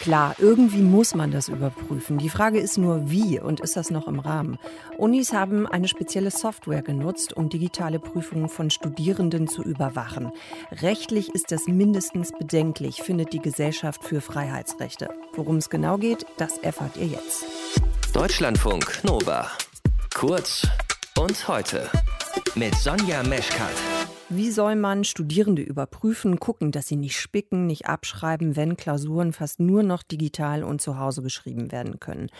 Klar, irgendwie muss man das überprüfen. Die Frage ist nur, wie und ist das noch im Rahmen? Unis haben eine spezielle Software genutzt, um digitale Prüfungen von Studierenden zu überwachen. Rechtlich ist das mindestens bedenklich, findet die Gesellschaft für Freiheitsrechte. Worum es genau geht, das erfahrt ihr jetzt. Deutschlandfunk Nova. Kurz und heute mit Sonja Meschkat. Wie soll man Studierende überprüfen, gucken, dass sie nicht spicken, nicht abschreiben, wenn Klausuren fast nur noch digital und zu Hause geschrieben werden können?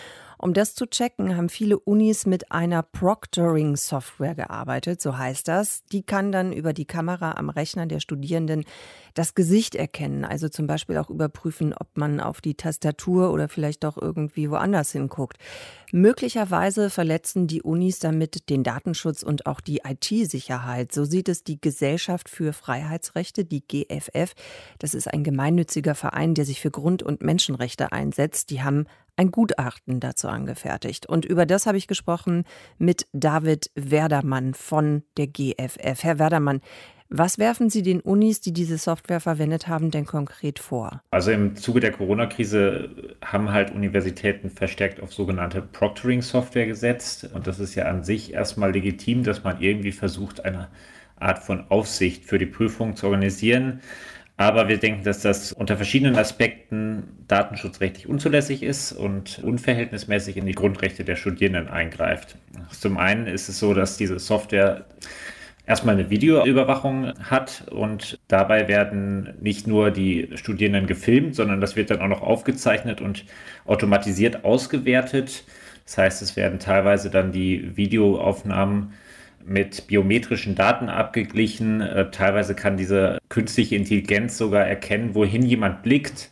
Um das zu checken, haben viele Unis mit einer Proctoring-Software gearbeitet, so heißt das. Die kann dann über die Kamera am Rechner der Studierenden das Gesicht erkennen, also zum Beispiel auch überprüfen, ob man auf die Tastatur oder vielleicht doch irgendwie woanders hinguckt. Möglicherweise verletzen die Unis damit den Datenschutz und auch die IT-Sicherheit. So sieht es die Gesellschaft für Freiheitsrechte, die GFF. Das ist ein gemeinnütziger Verein, der sich für Grund- und Menschenrechte einsetzt. Die haben ein Gutachten dazu angefertigt. Und über das habe ich gesprochen mit David Werdermann von der GFF. Herr Werdermann, was werfen Sie den Unis, die diese Software verwendet haben, denn konkret vor? Also im Zuge der Corona-Krise haben halt Universitäten verstärkt auf sogenannte Proctoring-Software gesetzt. Und das ist ja an sich erstmal legitim, dass man irgendwie versucht, eine Art von Aufsicht für die Prüfung zu organisieren. Aber wir denken, dass das unter verschiedenen Aspekten datenschutzrechtlich unzulässig ist und unverhältnismäßig in die Grundrechte der Studierenden eingreift. Zum einen ist es so, dass diese Software erstmal eine Videoüberwachung hat und dabei werden nicht nur die Studierenden gefilmt, sondern das wird dann auch noch aufgezeichnet und automatisiert ausgewertet. Das heißt, es werden teilweise dann die Videoaufnahmen mit biometrischen Daten abgeglichen. Äh, teilweise kann diese künstliche Intelligenz sogar erkennen, wohin jemand blickt.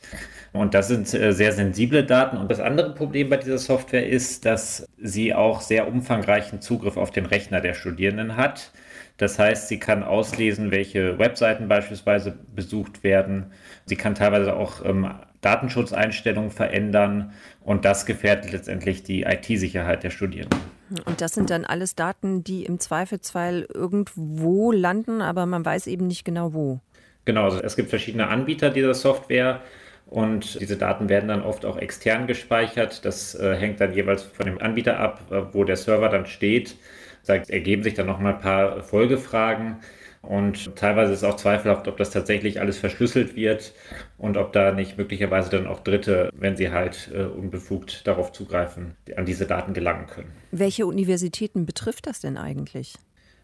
Und das sind äh, sehr sensible Daten. Und das andere Problem bei dieser Software ist, dass sie auch sehr umfangreichen Zugriff auf den Rechner der Studierenden hat. Das heißt, sie kann auslesen, welche Webseiten beispielsweise besucht werden. Sie kann teilweise auch ähm, Datenschutzeinstellungen verändern und das gefährdet letztendlich die IT-Sicherheit der Studierenden. Und das sind dann alles Daten, die im Zweifelsfall irgendwo landen, aber man weiß eben nicht genau wo. Genau, also es gibt verschiedene Anbieter dieser Software. Und diese Daten werden dann oft auch extern gespeichert. Das äh, hängt dann jeweils von dem Anbieter ab, äh, wo der Server dann steht. Da ergeben sich dann noch mal ein paar Folgefragen. Und teilweise ist auch zweifelhaft, ob das tatsächlich alles verschlüsselt wird und ob da nicht möglicherweise dann auch Dritte, wenn sie halt äh, unbefugt darauf zugreifen, an diese Daten gelangen können. Welche Universitäten betrifft das denn eigentlich?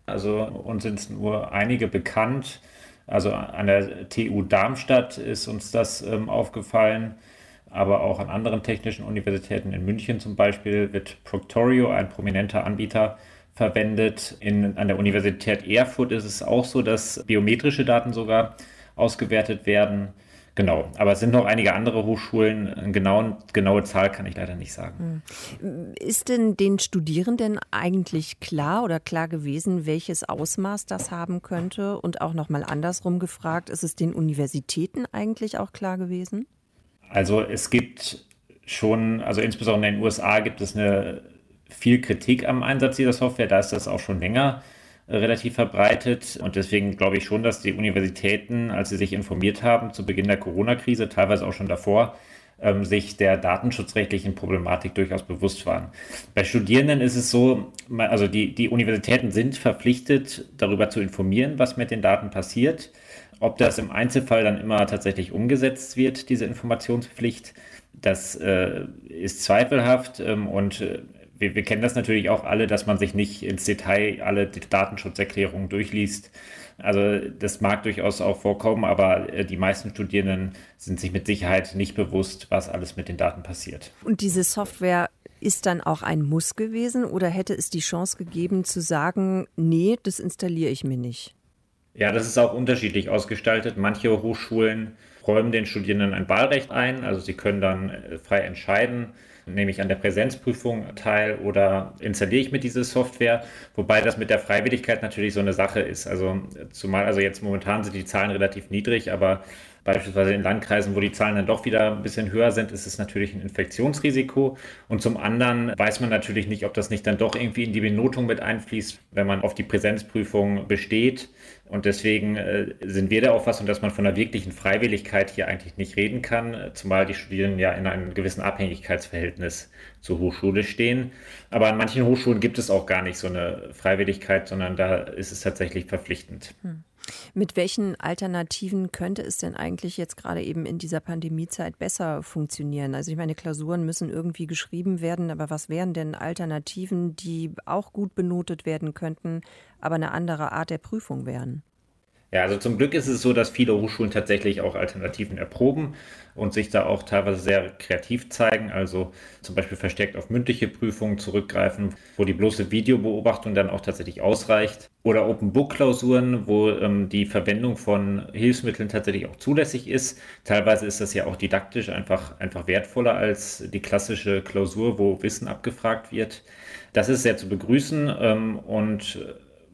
Also uns sind nur einige bekannt. Also an der TU Darmstadt ist uns das ähm, aufgefallen, aber auch an anderen technischen Universitäten in München zum Beispiel wird Proctorio, ein prominenter Anbieter, verwendet. In, an der Universität Erfurt ist es auch so, dass biometrische Daten sogar ausgewertet werden. Genau, aber es sind noch einige andere Hochschulen. Eine genaue, genaue Zahl kann ich leider nicht sagen. Hm. Ist denn den Studierenden eigentlich klar oder klar gewesen, welches Ausmaß das haben könnte? Und auch nochmal andersrum gefragt, ist es den Universitäten eigentlich auch klar gewesen? Also es gibt schon, also insbesondere in den USA gibt es eine viel Kritik am Einsatz dieser Software. Da ist das auch schon länger äh, relativ verbreitet. Und deswegen glaube ich schon, dass die Universitäten, als sie sich informiert haben zu Beginn der Corona-Krise, teilweise auch schon davor, ähm, sich der datenschutzrechtlichen Problematik durchaus bewusst waren. Bei Studierenden ist es so, also die, die Universitäten sind verpflichtet, darüber zu informieren, was mit den Daten passiert. Ob das im Einzelfall dann immer tatsächlich umgesetzt wird, diese Informationspflicht, das äh, ist zweifelhaft ähm, und äh, wir, wir, kennen das natürlich auch alle, dass man sich nicht ins Detail alle Datenschutzerklärungen durchliest. Also das mag durchaus auch vorkommen, aber äh, die meisten Studierenden sind sich mit Sicherheit nicht bewusst, was alles mit den Daten passiert. Und diese Software ist dann auch ein Muss gewesen oder hätte es die Chance gegeben zu sagen, nee, das installiere ich mir nicht? Ja, das ist auch unterschiedlich ausgestaltet. Manche Hochschulen räumen den Studierenden ein Wahlrecht ein, also sie können dann äh, frei entscheiden, nehme ich an der Präsenzprüfung teil oder installiere ich mir diese Software, wobei das mit der Freiwilligkeit natürlich so eine Sache ist. Also zumal, also jetzt momentan sind die Zahlen relativ niedrig, aber Beispielsweise in Landkreisen, wo die Zahlen dann doch wieder ein bisschen höher sind, ist es natürlich ein Infektionsrisiko. Und zum anderen weiß man natürlich nicht, ob das nicht dann doch irgendwie in die Benotung mit einfließt, wenn man auf die Präsenzprüfung besteht. Und deswegen äh, sind wir der Auffassung, dass man von einer wirklichen Freiwilligkeit hier eigentlich nicht reden kann, zumal die Studierenden ja in einem gewissen Abhängigkeitsverhältnis zur Hochschule stehen. Aber an manchen Hochschulen gibt es auch gar nicht so eine Freiwilligkeit, sondern da ist es tatsächlich verpflichtend. Hm. Mit welchen Alternativen könnte es denn eigentlich jetzt gerade eben in dieser Pandemiezeit besser funktionieren? Also ich meine, Klausuren müssen irgendwie geschrieben werden, aber was wären denn Alternativen, die auch gut benotet werden könnten, aber eine andere Art der Prüfung wären? Ja, also zum Glück ist es so, dass viele Hochschulen tatsächlich auch Alternativen erproben und sich da auch teilweise sehr kreativ zeigen. Also zum Beispiel verstärkt auf mündliche Prüfungen zurückgreifen, wo die bloße Videobeobachtung dann auch tatsächlich ausreicht. Oder Open Book Klausuren, wo ähm, die Verwendung von Hilfsmitteln tatsächlich auch zulässig ist. Teilweise ist das ja auch didaktisch einfach, einfach wertvoller als die klassische Klausur, wo Wissen abgefragt wird. Das ist sehr zu begrüßen ähm, und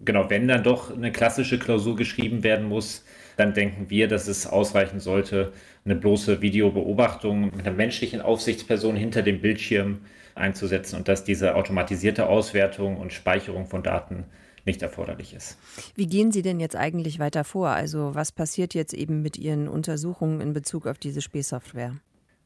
genau, wenn dann doch eine klassische Klausur geschrieben werden muss, dann denken wir, dass es ausreichen sollte, eine bloße Videobeobachtung mit einer menschlichen Aufsichtsperson hinter dem Bildschirm einzusetzen und dass diese automatisierte Auswertung und Speicherung von Daten nicht erforderlich ist. Wie gehen Sie denn jetzt eigentlich weiter vor? Also was passiert jetzt eben mit Ihren Untersuchungen in Bezug auf diese Spähsoftware?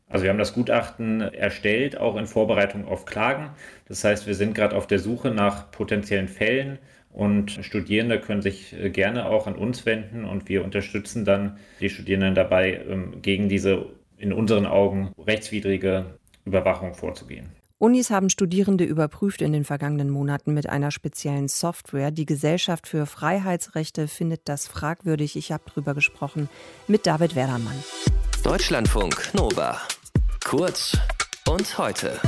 Also wir haben das Gutachten erstellt, auch in Vorbereitung auf Klagen. Das heißt, wir sind gerade auf der Suche nach potenziellen Fällen, und Studierende können sich äh, gerne auch an uns wenden und wir unterstützen dann die Studierenden dabei, ähm, gegen diese in unseren Augen rechtswidrige Überwachung vorzugehen. Unis haben Studierende überprüft in den vergangenen Monaten mit einer speziellen Software. Die Gesellschaft für Freiheitsrechte findet das fragwürdig. Ich habe darüber gesprochen mit David Werdermann. Deutschlandfunk Nova. Kurz und heute.